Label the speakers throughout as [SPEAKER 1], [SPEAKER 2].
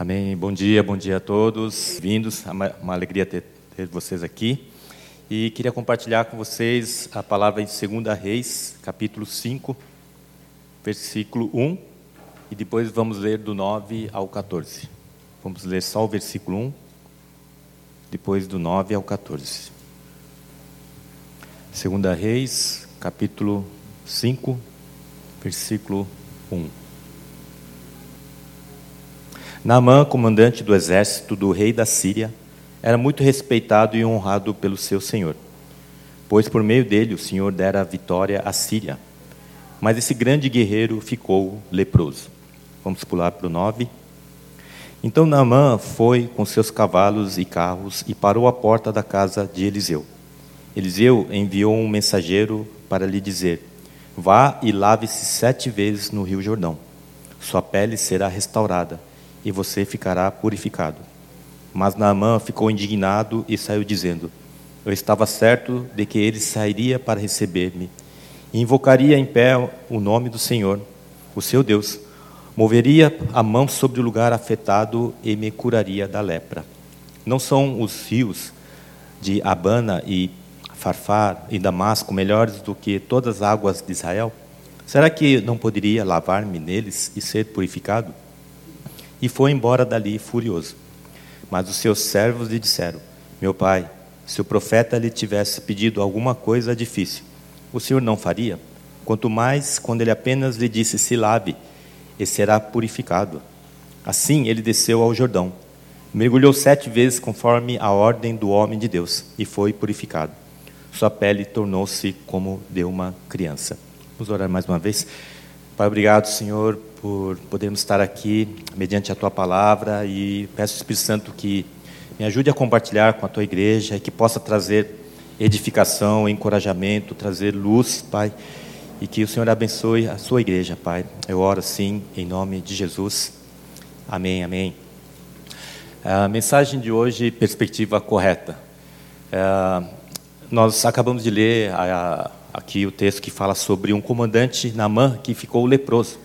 [SPEAKER 1] Amém. Bom dia, bom dia a todos. Vindos, é uma, alegria ter, ter, vocês aqui. E queria compartilhar com vocês a palavra em 2 Reis, capítulo 5, versículo 1, e depois vamos ler do 9 ao 14. Vamos ler só o versículo 1, depois do 9 ao 14. 2 Reis, capítulo 5, versículo 1. Naamã, comandante do exército do rei da Síria, era muito respeitado e honrado pelo seu senhor, pois por meio dele o senhor dera vitória à Síria. Mas esse grande guerreiro ficou leproso. Vamos pular para o 9. Então Naamã foi com seus cavalos e carros e parou à porta da casa de Eliseu. Eliseu enviou um mensageiro para lhe dizer: Vá e lave-se sete vezes no rio Jordão. Sua pele será restaurada e você ficará purificado. Mas Naamã ficou indignado e saiu dizendo: Eu estava certo de que ele sairia para receber-me e invocaria em pé o nome do Senhor, o seu Deus. Moveria a mão sobre o lugar afetado e me curaria da lepra. Não são os rios de Abana e Farfar e Damasco melhores do que todas as águas de Israel? Será que não poderia lavar-me neles e ser purificado? E foi embora dali furioso. Mas os seus servos lhe disseram: Meu pai, se o profeta lhe tivesse pedido alguma coisa difícil, o senhor não faria? Quanto mais quando ele apenas lhe disse: Se lave, e será purificado. Assim ele desceu ao Jordão, mergulhou sete vezes conforme a ordem do homem de Deus e foi purificado. Sua pele tornou-se como de uma criança. Vamos orar mais uma vez. Pai, obrigado, Senhor, por podermos estar aqui mediante a tua palavra e peço ao Espírito Santo que me ajude a compartilhar com a tua igreja e que possa trazer edificação, encorajamento, trazer luz, Pai, e que o Senhor abençoe a sua igreja, Pai. Eu oro assim em nome de Jesus. Amém, amém. A mensagem de hoje, perspectiva correta. É, nós acabamos de ler a, aqui o texto que fala sobre um comandante Namã que ficou leproso.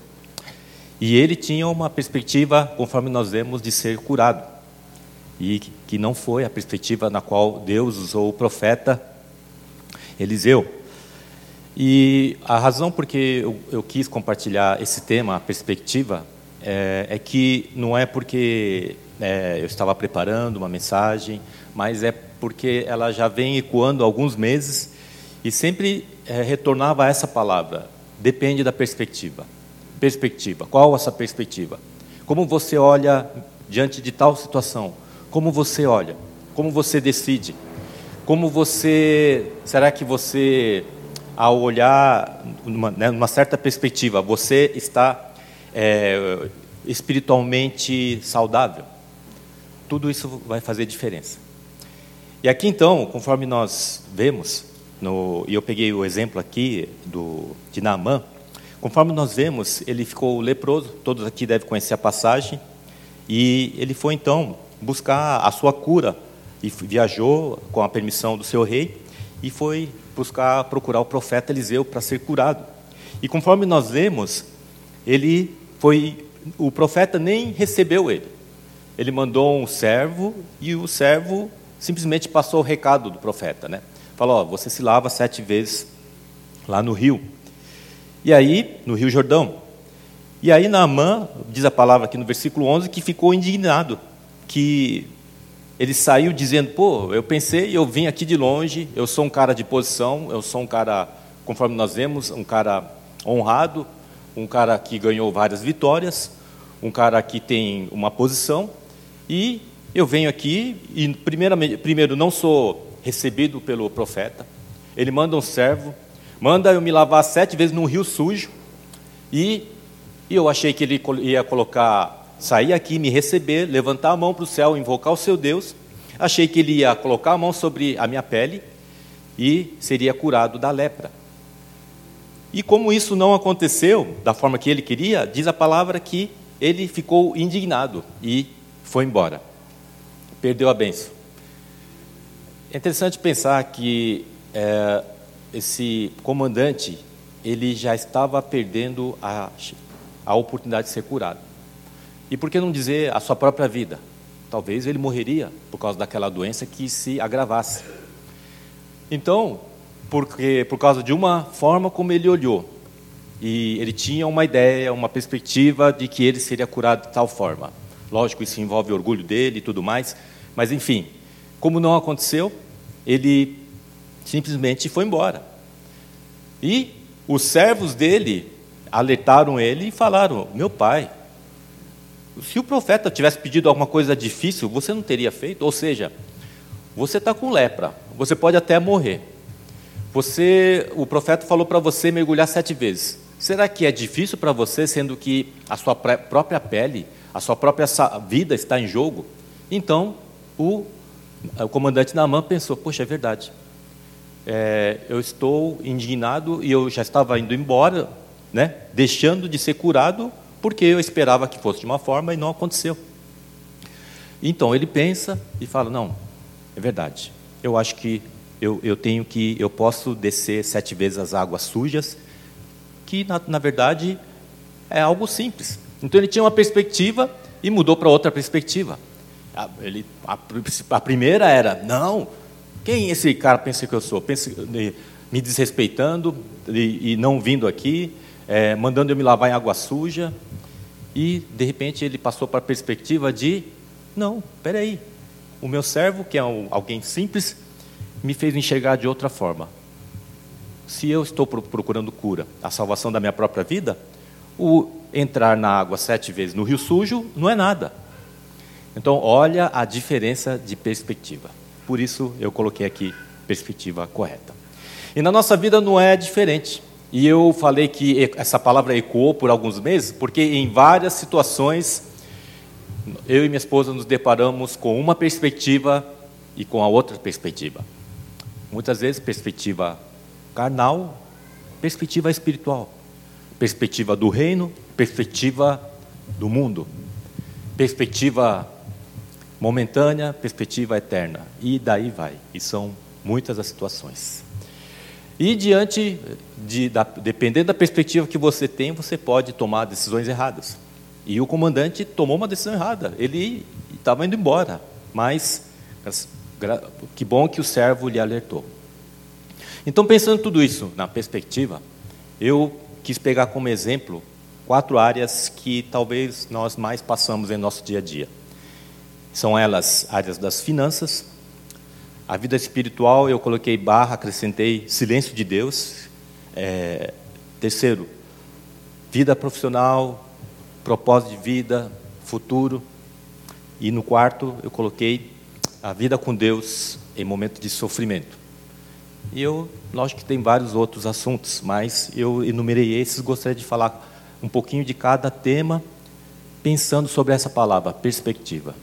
[SPEAKER 1] E ele tinha uma perspectiva, conforme nós vemos, de ser curado. E que não foi a perspectiva na qual Deus usou o profeta Eliseu. E a razão por que eu, eu quis compartilhar esse tema, a perspectiva, é, é que não é porque é, eu estava preparando uma mensagem, mas é porque ela já vem ecoando há alguns meses e sempre é, retornava a essa palavra: depende da perspectiva. Perspectiva. Qual essa perspectiva? Como você olha diante de tal situação? Como você olha? Como você decide? Como você. Será que você, ao olhar numa, né, numa certa perspectiva, você está é, espiritualmente saudável? Tudo isso vai fazer diferença. E aqui então, conforme nós vemos, no, e eu peguei o exemplo aqui do, de Naamã, conforme nós vemos, ele ficou leproso, todos aqui devem conhecer a passagem, e ele foi então buscar a sua cura, e viajou com a permissão do seu rei, e foi buscar procurar o profeta Eliseu para ser curado. E conforme nós vemos, ele foi, o profeta nem recebeu ele. Ele mandou um servo e o servo simplesmente passou o recado do profeta, né? Falou, ó, você se lava sete vezes lá no rio. E aí, no Rio Jordão. E aí Naamã, diz a palavra aqui no versículo 11, que ficou indignado, que ele saiu dizendo, pô, eu pensei, eu vim aqui de longe, eu sou um cara de posição, eu sou um cara, conforme nós vemos, um cara honrado, um cara que ganhou várias vitórias, um cara que tem uma posição, e eu venho aqui e primeiro, primeiro não sou recebido pelo profeta. Ele manda um servo, manda eu me lavar sete vezes num rio sujo. E, e eu achei que ele ia colocar, sair aqui, me receber, levantar a mão para o céu, invocar o seu Deus. Achei que ele ia colocar a mão sobre a minha pele e seria curado da lepra. E como isso não aconteceu da forma que ele queria, diz a palavra que ele ficou indignado e foi embora. Perdeu a benção. É interessante pensar que é, esse comandante ele já estava perdendo a, a oportunidade de ser curado. E por que não dizer a sua própria vida? Talvez ele morreria por causa daquela doença que se agravasse. Então, porque por causa de uma forma como ele olhou, e ele tinha uma ideia, uma perspectiva de que ele seria curado de tal forma. Lógico, isso envolve orgulho dele e tudo mais, mas enfim, como não aconteceu, ele simplesmente foi embora. E os servos dele alertaram ele e falaram: Meu pai, se o profeta tivesse pedido alguma coisa difícil, você não teria feito? Ou seja, você está com lepra, você pode até morrer. Você, o profeta falou para você mergulhar sete vezes. Será que é difícil para você, sendo que a sua própria pele, a sua própria vida está em jogo? Então, o, o comandante Naaman pensou: Poxa, é verdade. É, eu estou indignado e eu já estava indo embora, né, deixando de ser curado, porque eu esperava que fosse de uma forma e não aconteceu. Então ele pensa e fala: Não, é verdade. Eu acho que eu, eu tenho que, eu posso descer sete vezes as águas sujas que na, na verdade é algo simples. Então ele tinha uma perspectiva e mudou para outra perspectiva. A, ele, a, a, primeira era: não, quem esse cara pensa que eu sou? Pensa, me desrespeitando e, e não vindo aqui, é, mandando eu me lavar em água suja. E, de repente, ele passou para a perspectiva de: não, peraí, o meu servo, que é um, alguém simples, me fez enxergar de outra forma se eu estou procurando cura, a salvação da minha própria vida, o entrar na água sete vezes no rio sujo não é nada. Então, olha a diferença de perspectiva. Por isso, eu coloquei aqui perspectiva correta. E na nossa vida não é diferente. E eu falei que essa palavra ecoou por alguns meses, porque em várias situações, eu e minha esposa nos deparamos com uma perspectiva e com a outra perspectiva. Muitas vezes, perspectiva carnal, perspectiva espiritual, perspectiva do reino, perspectiva do mundo, perspectiva momentânea, perspectiva eterna. E daí vai. E são muitas as situações. E diante de, da, dependendo da perspectiva que você tem, você pode tomar decisões erradas. E o comandante tomou uma decisão errada. Ele estava indo embora, mas que bom que o servo lhe alertou. Então, pensando tudo isso na perspectiva, eu quis pegar como exemplo quatro áreas que talvez nós mais passamos em nosso dia a dia. São elas áreas das finanças, a vida espiritual, eu coloquei barra, acrescentei silêncio de Deus. É, terceiro, vida profissional, propósito de vida, futuro. E no quarto, eu coloquei a vida com Deus em momento de sofrimento. E eu, lógico que tem vários outros assuntos, mas eu enumerei esses, gostaria de falar um pouquinho de cada tema, pensando sobre essa palavra, perspectiva.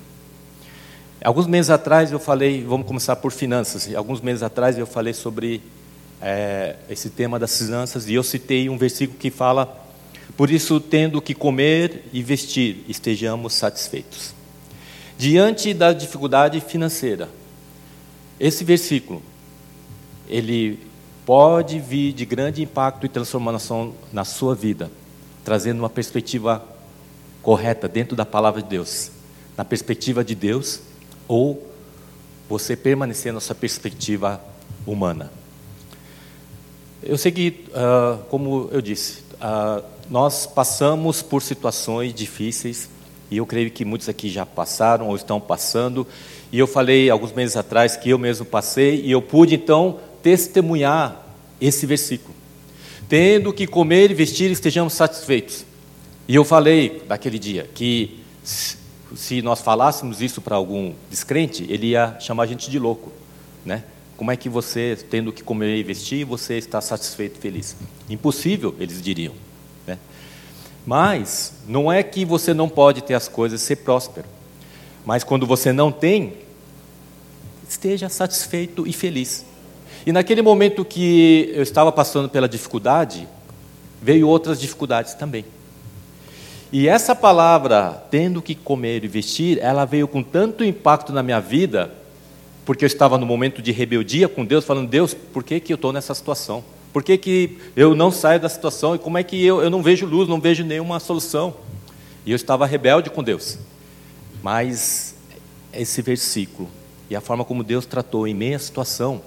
[SPEAKER 1] Alguns meses atrás eu falei, vamos começar por finanças, alguns meses atrás eu falei sobre é, esse tema das finanças e eu citei um versículo que fala: Por isso, tendo que comer e vestir, estejamos satisfeitos. Diante da dificuldade financeira, esse versículo ele pode vir de grande impacto e transformação na sua vida, trazendo uma perspectiva correta dentro da palavra de Deus, na perspectiva de Deus, ou você permanecer na sua perspectiva humana. Eu sei que, uh, como eu disse, uh, nós passamos por situações difíceis, e eu creio que muitos aqui já passaram ou estão passando, e eu falei alguns meses atrás que eu mesmo passei, e eu pude então testemunhar esse versículo. Tendo que comer e vestir, estejamos satisfeitos. E eu falei naquele dia que se nós falássemos isso para algum descrente, ele ia chamar a gente de louco, né? Como é que você, tendo que comer e vestir, você está satisfeito e feliz? Impossível, eles diriam. Né? Mas não é que você não pode ter as coisas e ser próspero. Mas quando você não tem, esteja satisfeito e feliz. E naquele momento que eu estava passando pela dificuldade, veio outras dificuldades também. E essa palavra, tendo que comer e vestir, ela veio com tanto impacto na minha vida, porque eu estava no momento de rebeldia com Deus, falando: Deus, por que, que eu estou nessa situação? Por que, que eu não saio da situação? E como é que eu, eu não vejo luz, não vejo nenhuma solução? E eu estava rebelde com Deus. Mas esse versículo e a forma como Deus tratou em meia situação,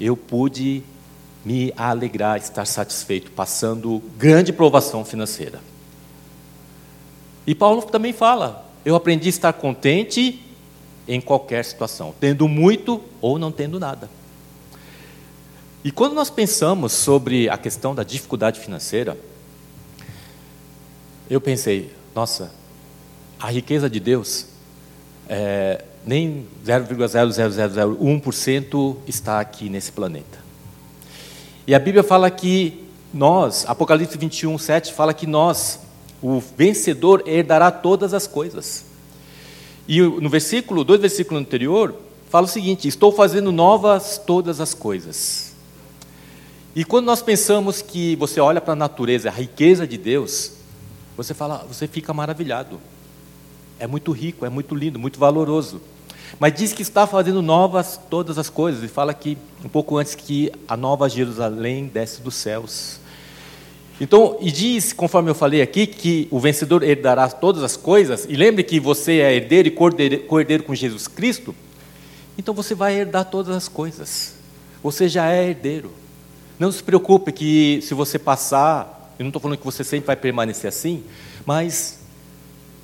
[SPEAKER 1] eu pude me alegrar, estar satisfeito, passando grande provação financeira. E Paulo também fala: eu aprendi a estar contente em qualquer situação, tendo muito ou não tendo nada. E quando nós pensamos sobre a questão da dificuldade financeira, eu pensei, nossa, a riqueza de Deus, é, nem 0,0001% está aqui nesse planeta. E a Bíblia fala que nós, Apocalipse 21, 7, fala que nós, o vencedor, herdará todas as coisas. E no versículo, dois versículos anterior, fala o seguinte: Estou fazendo novas todas as coisas. E quando nós pensamos que você olha para a natureza, a riqueza de Deus, você fala, você fica maravilhado. É muito rico, é muito lindo, muito valoroso. Mas diz que está fazendo novas todas as coisas, e fala que, um pouco antes, que a nova Jerusalém desce dos céus. Então, e diz, conforme eu falei aqui, que o vencedor herdará todas as coisas, e lembre que você é herdeiro e cordeiro com Jesus Cristo, então você vai herdar todas as coisas. Você já é herdeiro. Não se preocupe que se você passar, eu não estou falando que você sempre vai permanecer assim, mas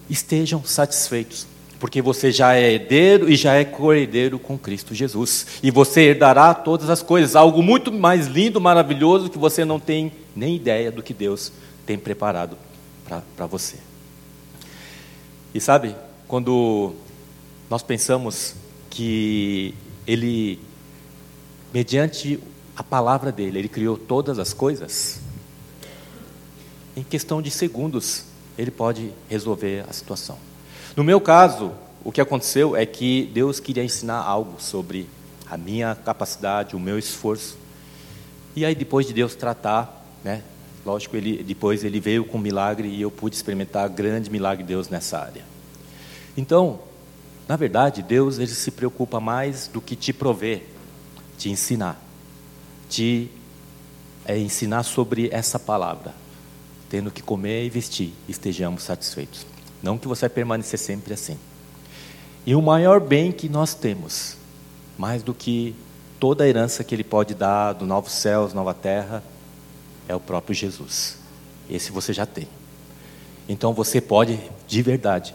[SPEAKER 1] estejam satisfeitos porque você já é herdeiro e já é co-herdeiro com Cristo Jesus. E você herdará todas as coisas, algo muito mais lindo, maravilhoso, que você não tem nem ideia do que Deus tem preparado para você. E sabe, quando nós pensamos que Ele, mediante a palavra dele, Ele criou todas as coisas, em questão de segundos, Ele pode resolver a situação. No meu caso, o que aconteceu é que Deus queria ensinar algo sobre a minha capacidade, o meu esforço. E aí depois de Deus tratar, né, lógico, ele depois ele veio com um milagre e eu pude experimentar grande milagre de Deus nessa área. Então, na verdade, Deus ele se preocupa mais do que te prover, te ensinar, te é, ensinar sobre essa palavra, tendo que comer e vestir, estejamos satisfeitos. Não que você vai permanecer sempre assim. E o maior bem que nós temos, mais do que toda a herança que Ele pode dar do novo céus, nova terra, é o próprio Jesus. Esse você já tem. Então você pode, de verdade,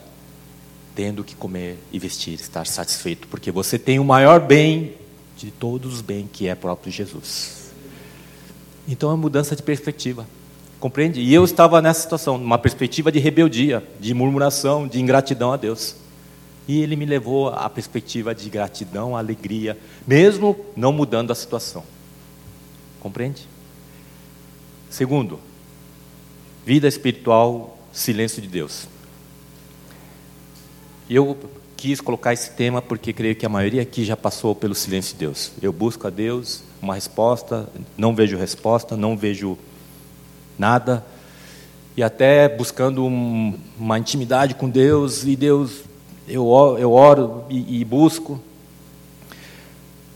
[SPEAKER 1] tendo que comer e vestir, estar satisfeito, porque você tem o maior bem de todos os bens, que é próprio Jesus. Então é mudança de perspectiva. Compreende? E eu estava nessa situação, numa perspectiva de rebeldia, de murmuração, de ingratidão a Deus. E ele me levou à perspectiva de gratidão, alegria, mesmo não mudando a situação. Compreende? Segundo, vida espiritual, silêncio de Deus. Eu quis colocar esse tema porque creio que a maioria aqui já passou pelo silêncio de Deus. Eu busco a Deus uma resposta, não vejo resposta, não vejo nada, e até buscando um, uma intimidade com Deus, e Deus, eu, eu oro e, e busco.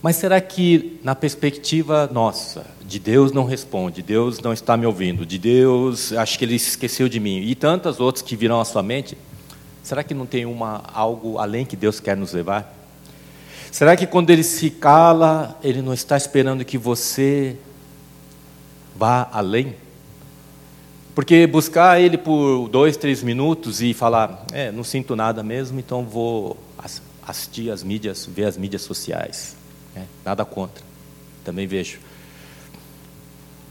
[SPEAKER 1] Mas será que, na perspectiva nossa, de Deus não responde, Deus não está me ouvindo, de Deus, acho que Ele esqueceu de mim, e tantas outras que virão à sua mente, será que não tem uma, algo além que Deus quer nos levar? Será que quando Ele se cala, Ele não está esperando que você vá além? Porque buscar ele por dois, três minutos e falar, é, não sinto nada mesmo, então vou assistir as mídias, ver as mídias sociais. É, nada contra, também vejo.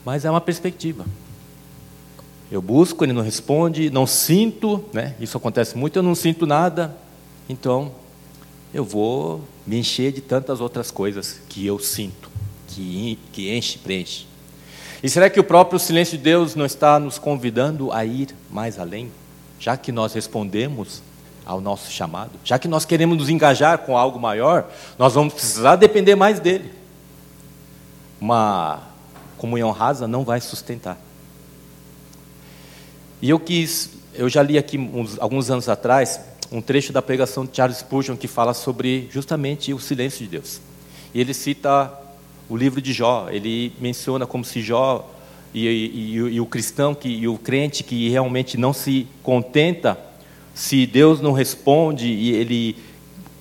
[SPEAKER 1] Mas é uma perspectiva. Eu busco, ele não responde, não sinto, né? isso acontece muito, eu não sinto nada, então eu vou me encher de tantas outras coisas que eu sinto, que, que enche, preenche. E será que o próprio silêncio de Deus não está nos convidando a ir mais além? Já que nós respondemos ao nosso chamado, já que nós queremos nos engajar com algo maior, nós vamos precisar depender mais dele. Uma comunhão rasa não vai sustentar. E eu quis, eu já li aqui uns, alguns anos atrás um trecho da pregação de Charles Spurgeon que fala sobre justamente o silêncio de Deus. E ele cita o livro de Jó. Ele menciona como se Jó e, e, e, o cristão que, e o crente que realmente não se contenta se Deus não responde e ele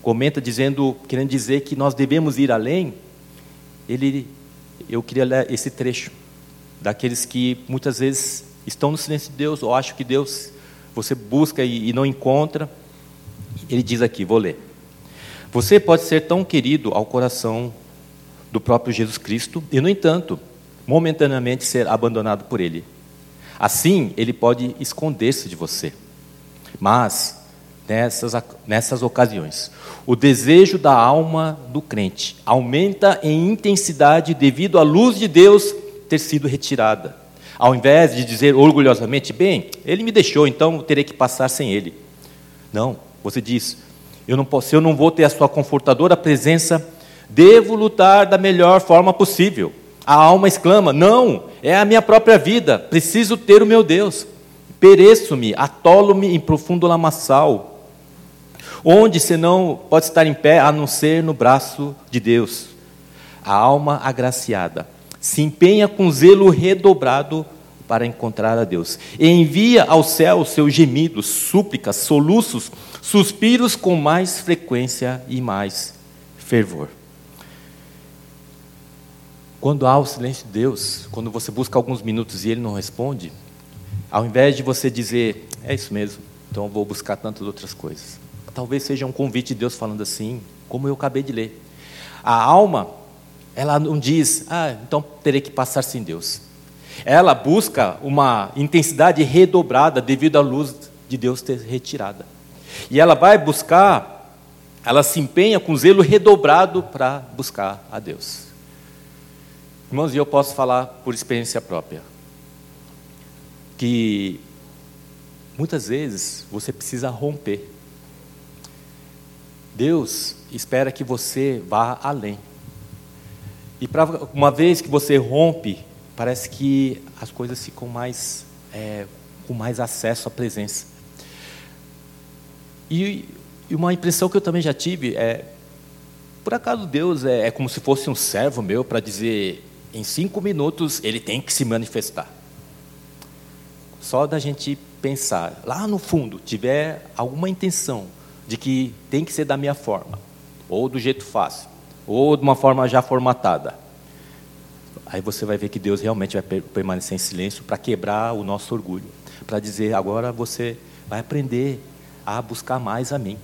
[SPEAKER 1] comenta dizendo, querendo dizer que nós devemos ir além, ele, eu queria ler esse trecho daqueles que muitas vezes estão no silêncio de Deus ou acham que Deus você busca e, e não encontra. Ele diz aqui, vou ler. Você pode ser tão querido ao coração do próprio Jesus Cristo e, no entanto, momentaneamente ser abandonado por Ele. Assim, Ele pode esconder-se de você. Mas, nessas, nessas ocasiões, o desejo da alma do crente aumenta em intensidade devido à luz de Deus ter sido retirada. Ao invés de dizer orgulhosamente, bem, ele me deixou, então terei que passar sem ele. Não, você diz, eu não posso, eu não vou ter a sua confortadora presença, devo lutar da melhor forma possível. A alma exclama: Não, é a minha própria vida, preciso ter o meu Deus. Pereço-me, atolo-me em profundo lamaçal. Onde senão pode estar em pé a não ser no braço de Deus? A alma agraciada se empenha com zelo redobrado para encontrar a Deus. E envia ao céu seus gemidos, súplicas, soluços, suspiros com mais frequência e mais fervor. Quando há o silêncio de Deus, quando você busca alguns minutos e ele não responde, ao invés de você dizer, é isso mesmo, então vou buscar tantas outras coisas. Talvez seja um convite de Deus falando assim, como eu acabei de ler. A alma, ela não diz, ah, então terei que passar sem Deus. Ela busca uma intensidade redobrada devido à luz de Deus ter retirada. E ela vai buscar, ela se empenha com zelo redobrado para buscar a Deus. Irmãos, e eu posso falar por experiência própria, que muitas vezes você precisa romper. Deus espera que você vá além. E pra, uma vez que você rompe, parece que as coisas ficam mais é, com mais acesso à presença. E, e, uma impressão que eu também já tive é, por acaso Deus é, é como se fosse um servo meu para dizer em cinco minutos ele tem que se manifestar. Só da gente pensar, lá no fundo, tiver alguma intenção de que tem que ser da minha forma, ou do jeito fácil, ou de uma forma já formatada. Aí você vai ver que Deus realmente vai permanecer em silêncio para quebrar o nosso orgulho, para dizer agora você vai aprender a buscar mais a mim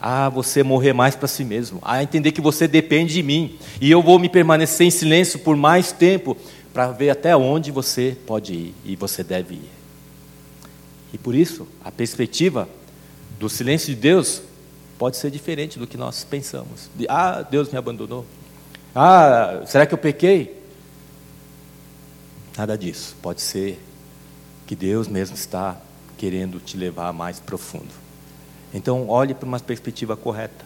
[SPEAKER 1] a você morrer mais para si mesmo, a entender que você depende de mim e eu vou me permanecer em silêncio por mais tempo para ver até onde você pode ir e você deve ir. E por isso, a perspectiva do silêncio de Deus pode ser diferente do que nós pensamos. De, ah, Deus me abandonou. Ah, será que eu pequei? Nada disso. Pode ser que Deus mesmo está querendo te levar mais profundo. Então, olhe para uma perspectiva correta.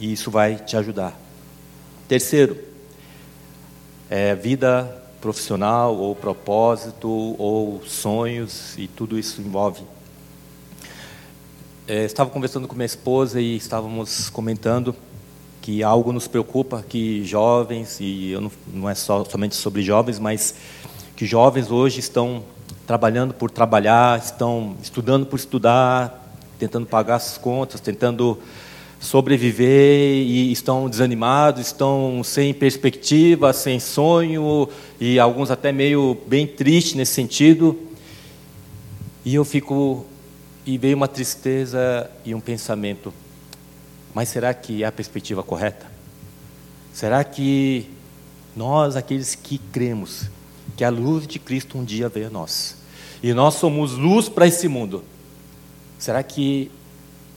[SPEAKER 1] E isso vai te ajudar. Terceiro, é vida profissional, ou propósito, ou sonhos, e tudo isso envolve. É, estava conversando com minha esposa e estávamos comentando que algo nos preocupa, que jovens, e não, não é só, somente sobre jovens, mas que jovens hoje estão trabalhando por trabalhar, estão estudando por estudar, tentando pagar as contas, tentando sobreviver e estão desanimados, estão sem perspectiva, sem sonho e alguns até meio bem tristes nesse sentido. E eu fico e veio uma tristeza e um pensamento. Mas será que é a perspectiva correta? Será que nós, aqueles que cremos que a luz de Cristo um dia veio a nós, e nós somos luz para esse mundo, Será que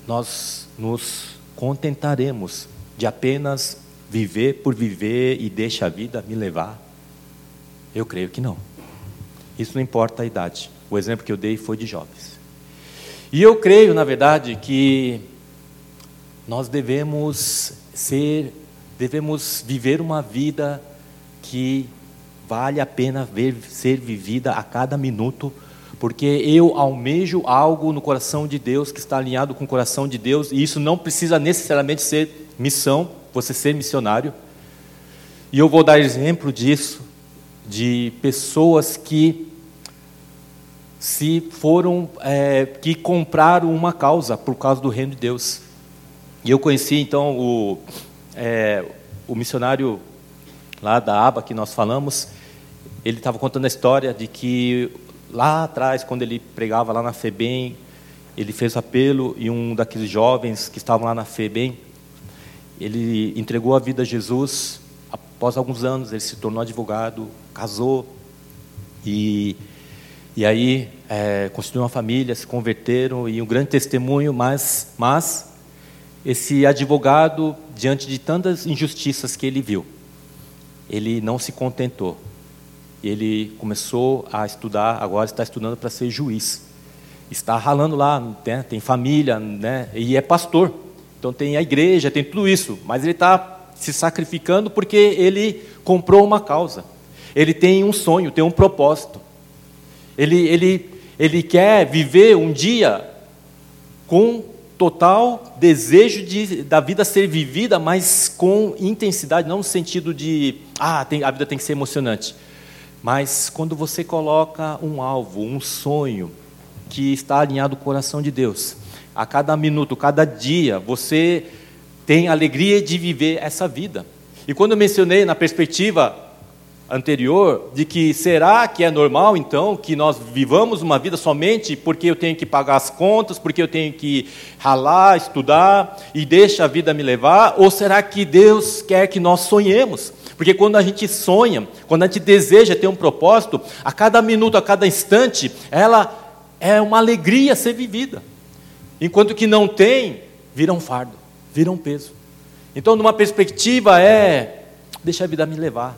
[SPEAKER 1] nós nos contentaremos de apenas viver por viver e deixa a vida me levar? Eu creio que não. Isso não importa a idade. O exemplo que eu dei foi de jovens. E eu creio, na verdade, que nós devemos ser, devemos viver uma vida que vale a pena ver, ser vivida a cada minuto porque eu almejo algo no coração de Deus que está alinhado com o coração de Deus, e isso não precisa necessariamente ser missão, você ser missionário. E eu vou dar exemplo disso de pessoas que se foram, é, que compraram uma causa por causa do reino de Deus. E eu conheci então o, é, o missionário lá da aba que nós falamos, ele estava contando a história de que lá atrás, quando ele pregava lá na FEBEM, ele fez apelo e um daqueles jovens que estavam lá na FEBEM, ele entregou a vida a Jesus. Após alguns anos, ele se tornou advogado, casou e e aí é, constituíram uma família, se converteram e um grande testemunho, mas, mas esse advogado, diante de tantas injustiças que ele viu, ele não se contentou. Ele começou a estudar, agora está estudando para ser juiz. Está ralando lá, né, tem família, né, e é pastor. Então tem a igreja, tem tudo isso, mas ele está se sacrificando porque ele comprou uma causa. Ele tem um sonho, tem um propósito. Ele, ele, ele quer viver um dia com total desejo de, da vida ser vivida, mas com intensidade, não no sentido de, ah, tem, a vida tem que ser emocionante. Mas quando você coloca um alvo, um sonho, que está alinhado ao coração de Deus, a cada minuto, cada dia, você tem alegria de viver essa vida. E quando eu mencionei na perspectiva anterior de que será que é normal então que nós vivamos uma vida somente porque eu tenho que pagar as contas, porque eu tenho que ralar, estudar e deixa a vida me levar? Ou será que Deus quer que nós sonhemos? Porque quando a gente sonha, quando a gente deseja ter um propósito, a cada minuto, a cada instante, ela é uma alegria ser vivida. Enquanto que não tem, vira um fardo, vira um peso. Então, numa perspectiva é deixa a vida me levar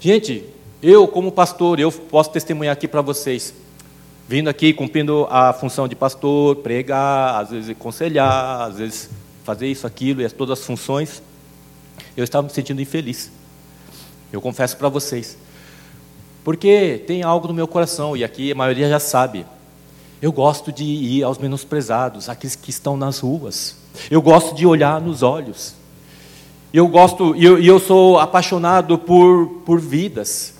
[SPEAKER 1] Gente, eu como pastor, eu posso testemunhar aqui para vocês, vindo aqui cumprindo a função de pastor, pregar, às vezes aconselhar, às vezes fazer isso, aquilo e todas as funções, eu estava me sentindo infeliz. Eu confesso para vocês. Porque tem algo no meu coração, e aqui a maioria já sabe. Eu gosto de ir aos menosprezados, aqueles que estão nas ruas. Eu gosto de olhar nos olhos. Eu gosto, e eu, eu sou apaixonado por, por vidas.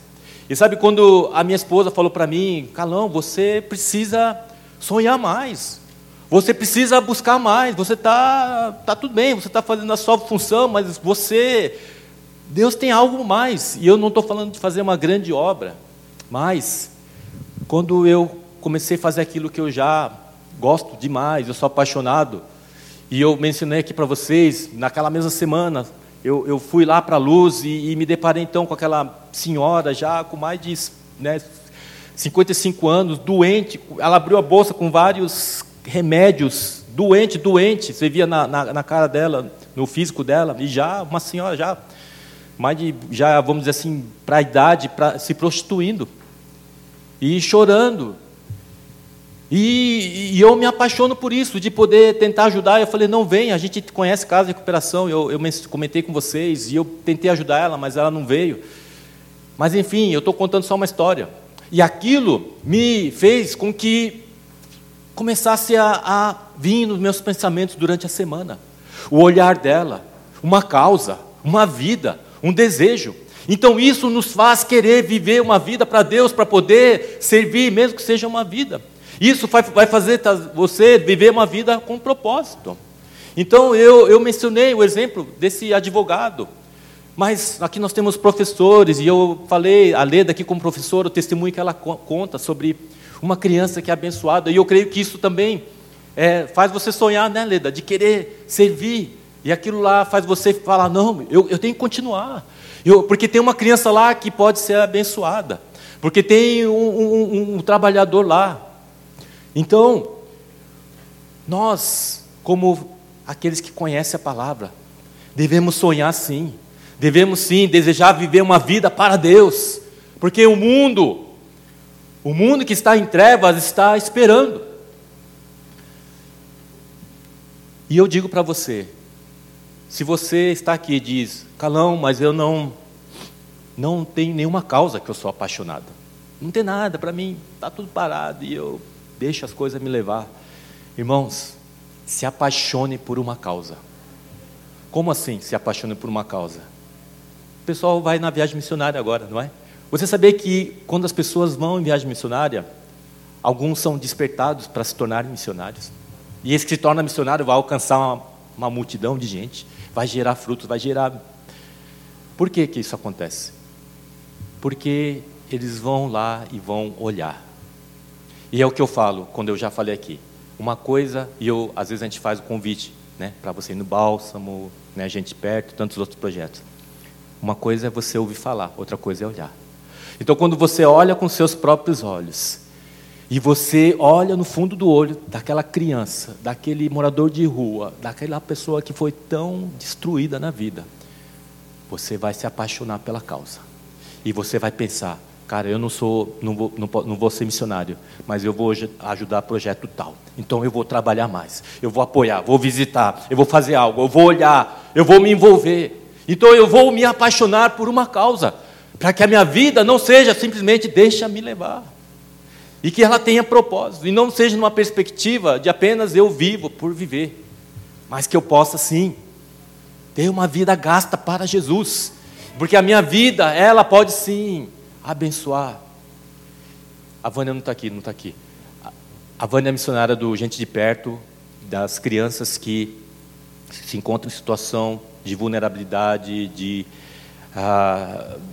[SPEAKER 1] E sabe quando a minha esposa falou para mim, Calão, você precisa sonhar mais. Você precisa buscar mais. Você está tá tudo bem, você está fazendo a sua função, mas você. Deus tem algo mais. E eu não estou falando de fazer uma grande obra. Mas, quando eu comecei a fazer aquilo que eu já gosto demais, eu sou apaixonado, e eu mencionei aqui para vocês, naquela mesma semana, eu, eu fui lá para a luz e, e, me deparei então com aquela senhora já com mais de né, 55 anos, doente. Ela abriu a bolsa com vários remédios, doente, doente. Você via na, na, na cara dela, no físico dela, e já uma senhora já mais de já vamos dizer assim para a idade, para se prostituindo e chorando e, e, eu me apaixono por isso, de poder tentar ajudar. Eu falei, não vem, a gente conhece casa de recuperação. Eu, eu comentei com vocês e eu tentei ajudar ela, mas ela não veio. Mas enfim, eu estou contando só uma história. E aquilo me fez com que começasse a, a vir nos meus pensamentos durante a semana. O olhar dela, uma causa, uma vida, um desejo. Então isso nos faz querer viver uma vida para Deus, para poder servir, mesmo que seja uma vida. Isso vai fazer você viver uma vida com propósito. Então, eu, eu mencionei o exemplo desse advogado. Mas aqui nós temos professores, e eu falei, a Leda aqui como professora, o testemunho que ela conta sobre uma criança que é abençoada. E eu creio que isso também é, faz você sonhar, né, Leda, de querer servir. E aquilo lá faz você falar: não, eu, eu tenho que continuar. Eu, porque tem uma criança lá que pode ser abençoada. Porque tem um, um, um trabalhador lá então, nós, como aqueles que conhecem a palavra, devemos sonhar sim, devemos sim desejar viver uma vida para Deus, porque o mundo, o mundo que está em trevas está esperando. E eu digo para você, se você está aqui e diz, Calão, mas eu não, não tenho nenhuma causa que eu sou apaixonado. Não tem nada para mim, está tudo parado e eu deixa as coisas me levar. Irmãos, se apaixone por uma causa. Como assim se apaixone por uma causa? O pessoal vai na viagem missionária agora, não é? Você sabia que quando as pessoas vão em viagem missionária, alguns são despertados para se tornarem missionários? E esse que se torna missionário vai alcançar uma, uma multidão de gente, vai gerar frutos, vai gerar. Por que, que isso acontece? Porque eles vão lá e vão olhar. E é o que eu falo, quando eu já falei aqui. Uma coisa, e eu, às vezes a gente faz o convite, né, para você ir no Bálsamo, né, gente perto, tantos outros projetos. Uma coisa é você ouvir falar, outra coisa é olhar. Então, quando você olha com seus próprios olhos, e você olha no fundo do olho daquela criança, daquele morador de rua, daquela pessoa que foi tão destruída na vida, você vai se apaixonar pela causa. E você vai pensar: cara, eu não sou, não vou, não, não vou ser missionário, mas eu vou ajudar projeto tal. Então eu vou trabalhar mais, eu vou apoiar, vou visitar, eu vou fazer algo, eu vou olhar, eu vou me envolver. Então eu vou me apaixonar por uma causa, para que a minha vida não seja simplesmente deixa me levar. E que ela tenha propósito, e não seja numa perspectiva de apenas eu vivo por viver, mas que eu possa sim ter uma vida gasta para Jesus, porque a minha vida, ela pode sim abençoar. A Vânia não está aqui, não está aqui. A Vânia é missionária do Gente de Perto, das crianças que se encontram em situação de vulnerabilidade, de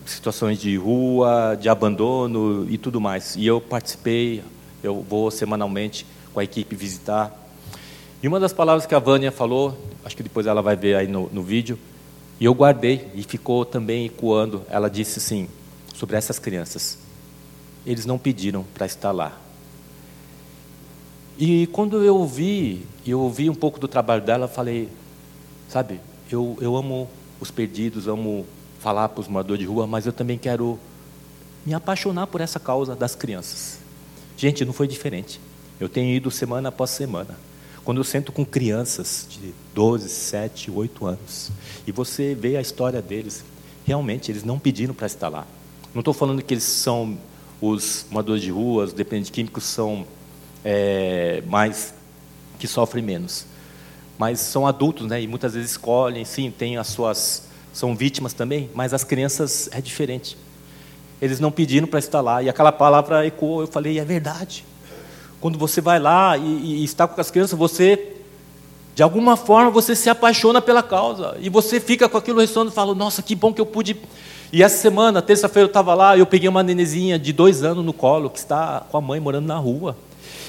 [SPEAKER 1] situações de rua, de abandono e tudo mais. E eu participei, eu vou semanalmente com a equipe visitar. E uma das palavras que a Vânia falou, acho que depois ela vai ver aí no, no vídeo, e eu guardei e ficou também ecoando. Ela disse assim: sobre essas crianças. Eles não pediram para estar lá. E quando eu ouvi, eu ouvi um pouco do trabalho dela, falei, sabe, eu, eu amo os perdidos, amo falar para os moradores de rua, mas eu também quero me apaixonar por essa causa das crianças. Gente, não foi diferente. Eu tenho ido semana após semana. Quando eu sento com crianças de 12, 7, 8 anos, e você vê a história deles, realmente eles não pediram para estar lá. Não estou falando que eles são os moradores de ruas, os dependentes químicos são é, mais que sofrem menos, mas são adultos, né? E muitas vezes escolhem, sim, têm as suas são vítimas também, mas as crianças é diferente. Eles não pediram para estar lá e aquela palavra ecoou. Eu falei, é verdade. Quando você vai lá e, e está com as crianças, você de alguma forma você se apaixona pela causa e você fica com aquilo ressonando e fala: Nossa, que bom que eu pude e essa semana, terça-feira, eu estava lá eu peguei uma nenezinha de dois anos no colo, que está com a mãe morando na rua.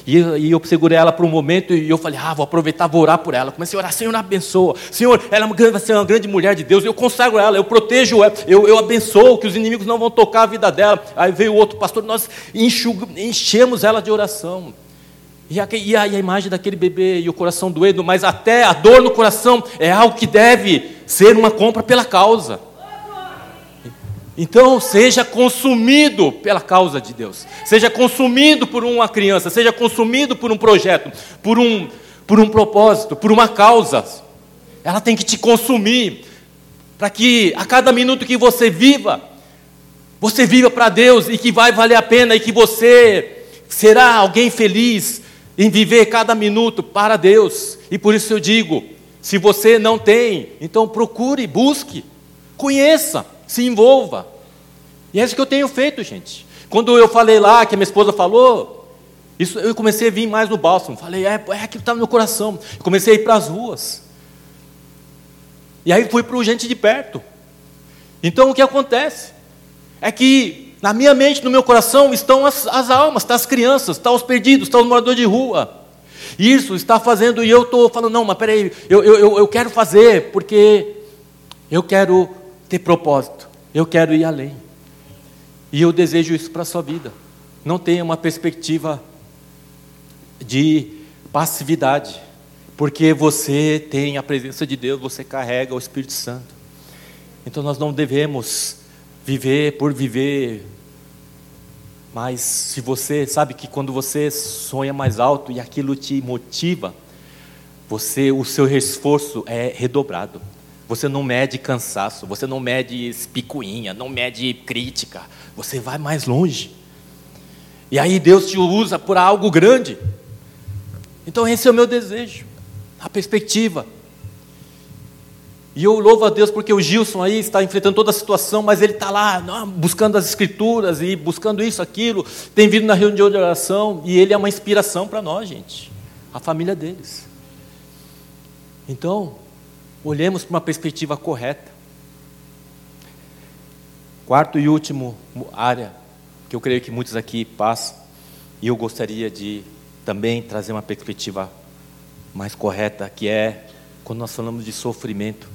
[SPEAKER 1] E, e eu segurei ela por um momento e eu falei, ah, vou aproveitar, vou orar por ela. Comecei a orar, Senhor, abençoa. Senhor, ela é vai ser uma grande mulher de Deus. Eu consagro ela, eu protejo ela, eu, eu abençoo, que os inimigos não vão tocar a vida dela. Aí veio outro pastor, nós enchemos ela de oração. E a, e, a, a, imagem daquele bebê e o coração doendo, mas até a dor no coração é algo que deve ser uma compra pela causa. Então, seja consumido pela causa de Deus, seja consumido por uma criança, seja consumido por um projeto, por um, por um propósito, por uma causa. Ela tem que te consumir, para que a cada minuto que você viva, você viva para Deus e que vai valer a pena e que você será alguém feliz em viver cada minuto para Deus. E por isso eu digo: se você não tem, então procure, busque, conheça se envolva. E é isso que eu tenho feito, gente. Quando eu falei lá, que a minha esposa falou, isso, eu comecei a vir mais no bálsamo. Falei, é, é aquilo que estava no meu coração. Comecei a ir para as ruas. E aí fui para o gente de perto. Então o que acontece? É que na minha mente, no meu coração, estão as, as almas, estão as crianças, estão os perdidos, estão os moradores de rua. Isso está fazendo, e eu estou falando, não, mas peraí, eu, eu, eu quero fazer, porque eu quero ter propósito. Eu quero ir além. E eu desejo isso para a sua vida. Não tenha uma perspectiva de passividade, porque você tem a presença de Deus, você carrega o Espírito Santo. Então nós não devemos viver por viver, mas se você sabe que quando você sonha mais alto e aquilo te motiva, você o seu esforço é redobrado. Você não mede cansaço, você não mede picuinha, não mede crítica, você vai mais longe. E aí Deus te usa por algo grande. Então esse é o meu desejo, a perspectiva. E eu louvo a Deus porque o Gilson aí está enfrentando toda a situação, mas ele está lá não, buscando as escrituras e buscando isso, aquilo, tem vindo na reunião de oração e ele é uma inspiração para nós, gente, a família deles. Então, olhemos para uma perspectiva correta. Quarto e último área que eu creio que muitos aqui passam, e eu gostaria de também trazer uma perspectiva mais correta, que é quando nós falamos de sofrimento.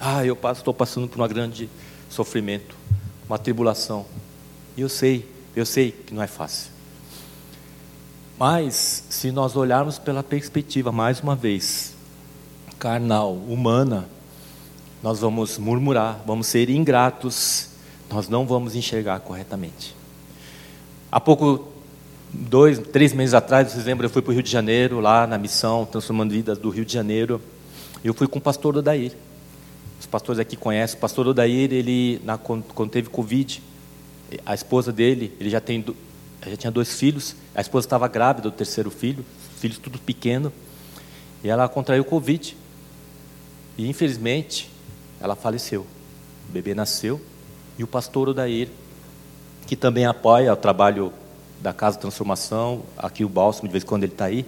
[SPEAKER 1] Ah, eu estou passando por um grande sofrimento, uma tribulação. E eu sei, eu sei que não é fácil. Mas, se nós olharmos pela perspectiva, mais uma vez, carnal, humana, nós vamos murmurar, vamos ser ingratos, nós não vamos enxergar corretamente. Há pouco, dois, três meses atrás, vocês lembram, eu fui para o Rio de Janeiro, lá na missão Transformando Vidas do Rio de Janeiro, eu fui com o pastor Odair. Os pastores aqui conhecem, o pastor Odair, ele, na, quando teve Covid, a esposa dele, ele já, tem, já tinha dois filhos, a esposa estava grávida do terceiro filho, filhos tudo pequeno, e ela contraiu Covid. E infelizmente, ela faleceu. O bebê nasceu e o pastor Odair, que também apoia o trabalho da Casa Transformação, aqui o Bálsamo, de vez em quando ele está aí.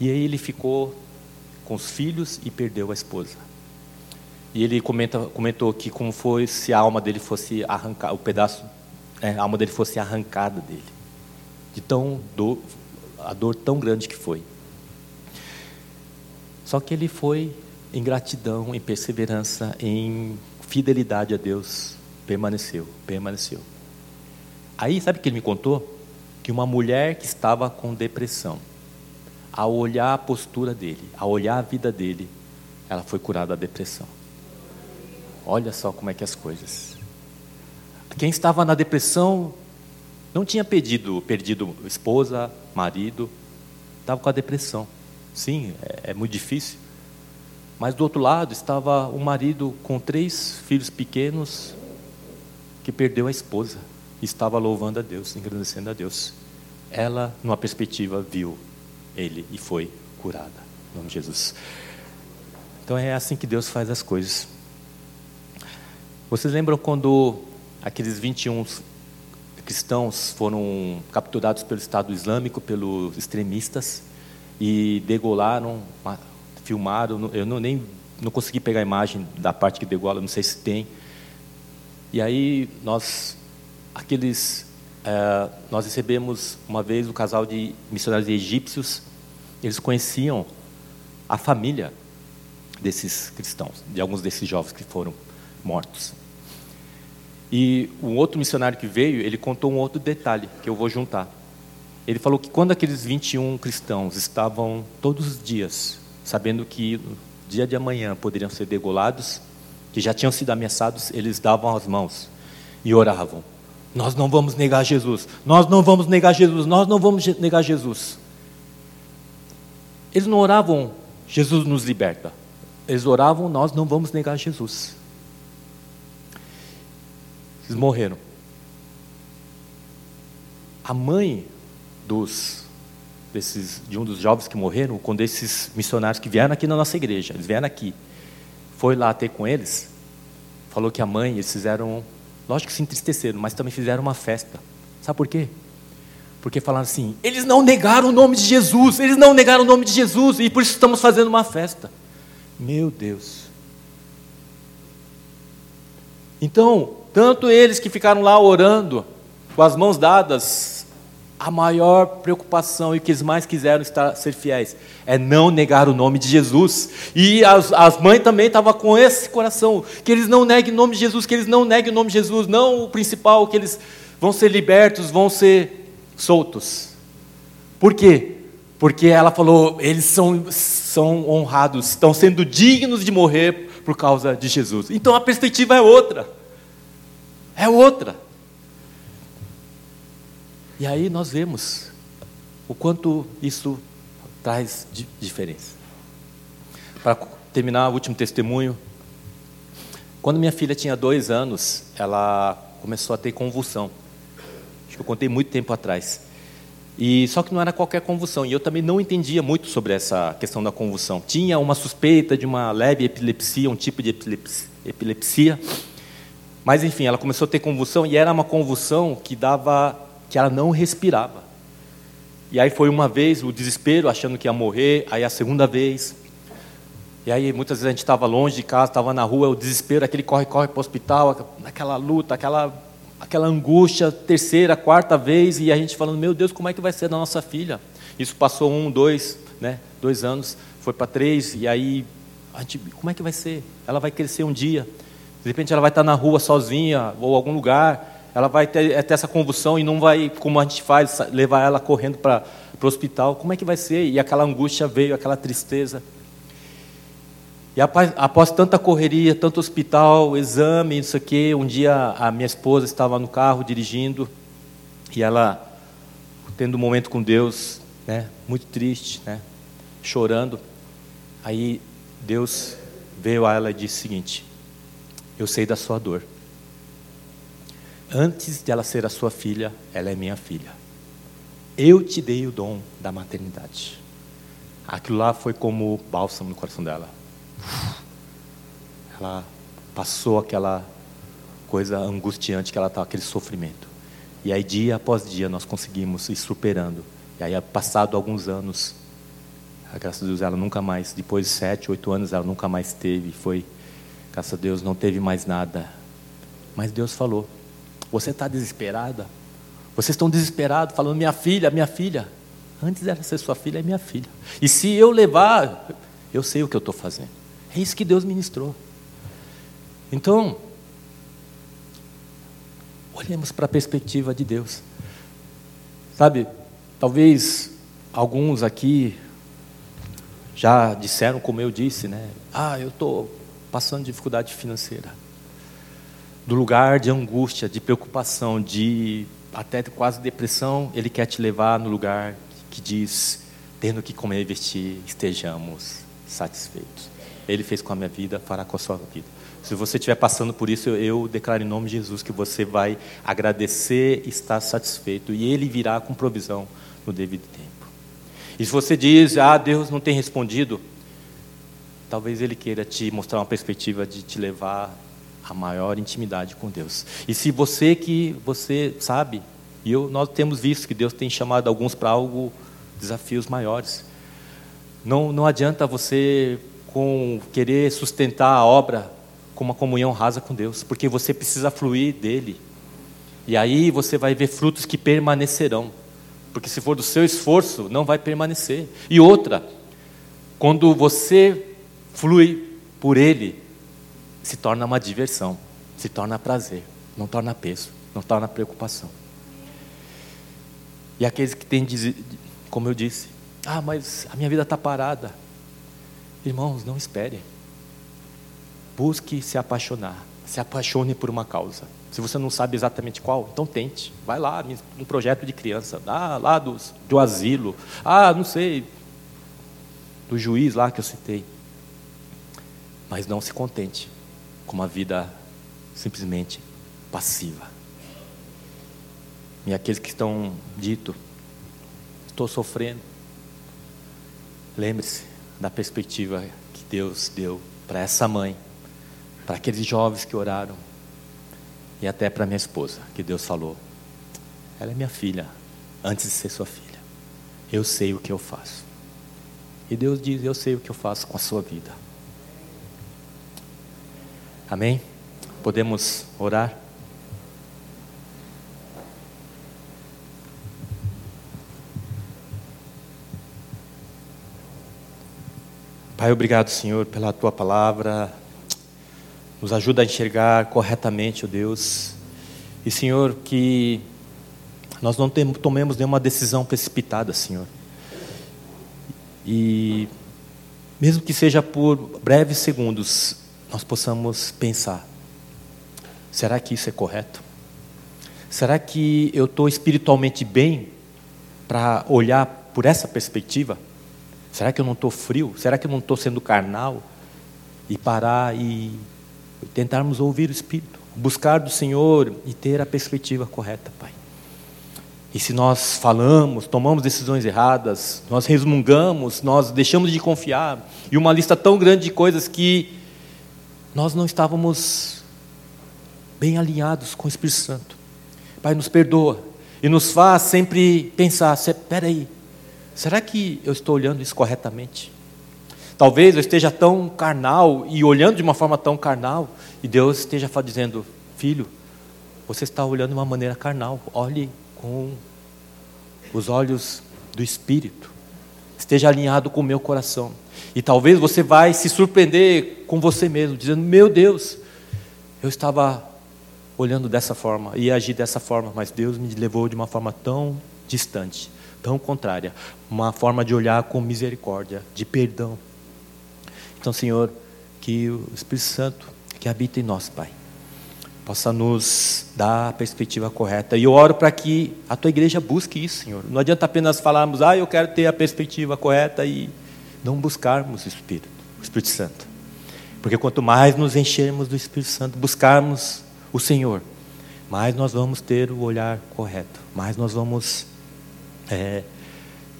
[SPEAKER 1] E aí ele ficou com os filhos e perdeu a esposa. E ele comenta, comentou que como foi se a alma dele fosse arrancada, o pedaço, é, a alma dele fosse arrancada dele. De tão dor, a dor tão grande que foi. Só que ele foi em gratidão, em perseverança, em fidelidade a Deus, permaneceu, permaneceu. Aí, sabe o que ele me contou? Que uma mulher que estava com depressão, ao olhar a postura dele, ao olhar a vida dele, ela foi curada da depressão. Olha só como é que é as coisas. Quem estava na depressão não tinha pedido, perdido esposa, marido, estava com a depressão. Sim, é, é muito difícil. Mas do outro lado estava o marido com três filhos pequenos que perdeu a esposa e estava louvando a Deus, engrandecendo a Deus. Ela, numa perspectiva, viu ele e foi curada. Em nome de Jesus. Então é assim que Deus faz as coisas. Vocês lembram quando aqueles 21 cristãos foram capturados pelo Estado Islâmico, pelos extremistas, e degolaram filmaram, eu não, nem não consegui pegar a imagem da parte que degola, não sei se tem. E aí nós, aqueles, é, nós recebemos uma vez o casal de missionários egípcios, eles conheciam a família desses cristãos, de alguns desses jovens que foram mortos. E um outro missionário que veio, ele contou um outro detalhe que eu vou juntar. Ele falou que quando aqueles 21 cristãos estavam todos os dias sabendo que no dia de amanhã poderiam ser degolados, que já tinham sido ameaçados, eles davam as mãos e oravam. Nós não vamos negar Jesus, nós não vamos negar Jesus, nós não vamos negar Jesus. Eles não oravam, Jesus nos liberta. Eles oravam, nós não vamos negar Jesus. Eles morreram. A mãe dos desses, de um dos jovens que morreram, quando esses missionários que vieram aqui na nossa igreja, eles vieram aqui, foi lá ter com eles, falou que a mãe, eles fizeram, lógico que se entristeceram, mas também fizeram uma festa. Sabe por quê? Porque falaram assim: eles não negaram o nome de Jesus, eles não negaram o nome de Jesus, e por isso estamos fazendo uma festa. Meu Deus. Então, tanto eles que ficaram lá orando, com as mãos dadas, a maior preocupação e que eles mais quiseram estar, ser fiéis é não negar o nome de Jesus. E as, as mães também estavam com esse coração, que eles não neguem o nome de Jesus, que eles não neguem o nome de Jesus, não o principal, que eles vão ser libertos, vão ser soltos. Por quê? Porque ela falou, eles são, são honrados, estão sendo dignos de morrer por causa de Jesus. Então a perspectiva é outra. É outra. E aí nós vemos o quanto isso traz diferença. Para terminar o último testemunho, quando minha filha tinha dois anos, ela começou a ter convulsão. Acho que eu contei muito tempo atrás. E só que não era qualquer convulsão. E eu também não entendia muito sobre essa questão da convulsão. Tinha uma suspeita de uma leve epilepsia, um tipo de epilepsia. Mas enfim, ela começou a ter convulsão e era uma convulsão que dava que ela não respirava. E aí foi uma vez o desespero, achando que ia morrer, aí a segunda vez. E aí muitas vezes a gente estava longe de casa, estava na rua, o desespero, aquele corre-corre para o hospital, aquela luta, aquela aquela angústia, terceira, quarta vez, e a gente falando, meu Deus, como é que vai ser da nossa filha? Isso passou um, dois, né, dois anos, foi para três, e aí, a gente, como é que vai ser? Ela vai crescer um dia, de repente ela vai estar na rua sozinha, ou algum lugar, ela vai ter, é, ter essa convulsão e não vai, como a gente faz, levar ela correndo para o hospital, como é que vai ser? E aquela angústia veio, aquela tristeza. E após tanta correria, tanto hospital, exame, isso aqui, um dia a minha esposa estava no carro dirigindo e ela tendo um momento com Deus, né, muito triste, né, chorando. Aí Deus veio a ela e disse o seguinte: Eu sei da sua dor. Antes de ela ser a sua filha, ela é minha filha. Eu te dei o dom da maternidade. Aquilo lá foi como bálsamo no coração dela ela passou aquela coisa angustiante que ela estava, aquele sofrimento. E aí, dia após dia, nós conseguimos ir superando. E aí, passado alguns anos, a Deus, ela nunca mais, depois de sete, oito anos, ela nunca mais teve. Foi, graças a Deus, não teve mais nada. Mas Deus falou: Você está desesperada? Vocês estão desesperados, falando: Minha filha, minha filha. Antes dela ser sua filha, é minha filha. E se eu levar, eu sei o que eu estou fazendo. É isso que Deus ministrou. Então, olhemos para a perspectiva de Deus. Sabe, talvez alguns aqui já disseram, como eu disse, né? Ah, eu estou passando dificuldade financeira. Do lugar de angústia, de preocupação, de até quase depressão, ele quer te levar no lugar que diz, tendo que comer e vestir, estejamos satisfeitos. Ele fez com a minha vida, fará com a sua vida. Se você estiver passando por isso, eu, declaro em nome de Jesus que você vai agradecer estar satisfeito. E Ele virá com provisão no devido tempo. E se você diz, ah, Deus não tem respondido, talvez Ele queira te mostrar uma perspectiva de te levar a maior intimidade com Deus. E se você que você sabe, e eu, nós temos visto que Deus tem chamado alguns para algo, desafios maiores. Não, não adianta você com querer sustentar a obra com uma comunhão rasa com Deus, porque você precisa fluir dele. E aí você vai ver frutos que permanecerão. Porque se for do seu esforço, não vai permanecer. E outra, quando você flui por ele, se torna uma diversão, se torna prazer, não torna peso, não torna preocupação. E aqueles que têm, como eu disse, ah, mas a minha vida está parada. Irmãos, não espere. Busque se apaixonar. Se apaixone por uma causa. Se você não sabe exatamente qual, então tente. Vai lá, um projeto de criança. Ah, lá do, do asilo. Ah, não sei. Do juiz lá que eu citei. Mas não se contente com uma vida simplesmente passiva. E aqueles que estão dito, estou sofrendo. Lembre-se, da perspectiva que Deus deu para essa mãe, para aqueles jovens que oraram, e até para minha esposa, que Deus falou: ela é minha filha, antes de ser sua filha. Eu sei o que eu faço. E Deus diz: Eu sei o que eu faço com a sua vida. Amém? Podemos orar? Pai, obrigado, Senhor, pela tua palavra. Nos ajuda a enxergar corretamente, ó Deus. E, Senhor, que nós não tomemos nenhuma decisão precipitada, Senhor. E, mesmo que seja por breves segundos, nós possamos pensar: será que isso é correto? Será que eu estou espiritualmente bem para olhar por essa perspectiva? Será que eu não estou frio? Será que eu não estou sendo carnal? E parar e tentarmos ouvir o Espírito, buscar do Senhor e ter a perspectiva correta, Pai. E se nós falamos, tomamos decisões erradas, nós resmungamos, nós deixamos de confiar, e uma lista tão grande de coisas que nós não estávamos bem alinhados com o Espírito Santo. Pai, nos perdoa e nos faz sempre pensar: espera aí, será que eu estou olhando isso corretamente? Talvez eu esteja tão carnal e olhando de uma forma tão carnal, e Deus esteja dizendo: Filho, você está olhando de uma maneira carnal, olhe com os olhos do Espírito, esteja alinhado com o meu coração. E talvez você vai se surpreender com você mesmo, dizendo: Meu Deus, eu estava olhando dessa forma e agi dessa forma, mas Deus me levou de uma forma tão distante, tão contrária, uma forma de olhar com misericórdia, de perdão. Então, Senhor, que o Espírito Santo que habita em nós, Pai, possa nos dar a perspectiva correta. E eu oro para que a tua igreja busque isso, Senhor. Não adianta apenas falarmos, ah, eu quero ter a perspectiva correta e não buscarmos o Espírito, o Espírito Santo. Porque quanto mais nos enchermos do Espírito Santo, buscarmos o Senhor, mais nós vamos ter o olhar correto, mais nós vamos é,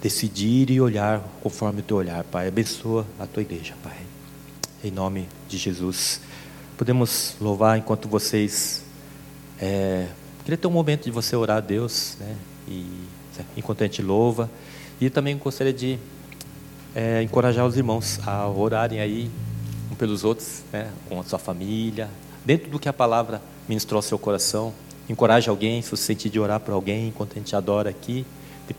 [SPEAKER 1] decidir e olhar conforme o teu olhar, Pai. Abençoa a tua igreja, Pai. Em nome de Jesus. Podemos louvar enquanto vocês. É, queria ter um momento de você orar a Deus, né? E enquanto a gente louva. E também gostaria de é, encorajar os irmãos a orarem aí um pelos outros, né? Com a sua família, dentro do que a palavra ministrou ao seu coração. Encoraje alguém, se você sentir de orar por alguém enquanto a gente adora aqui.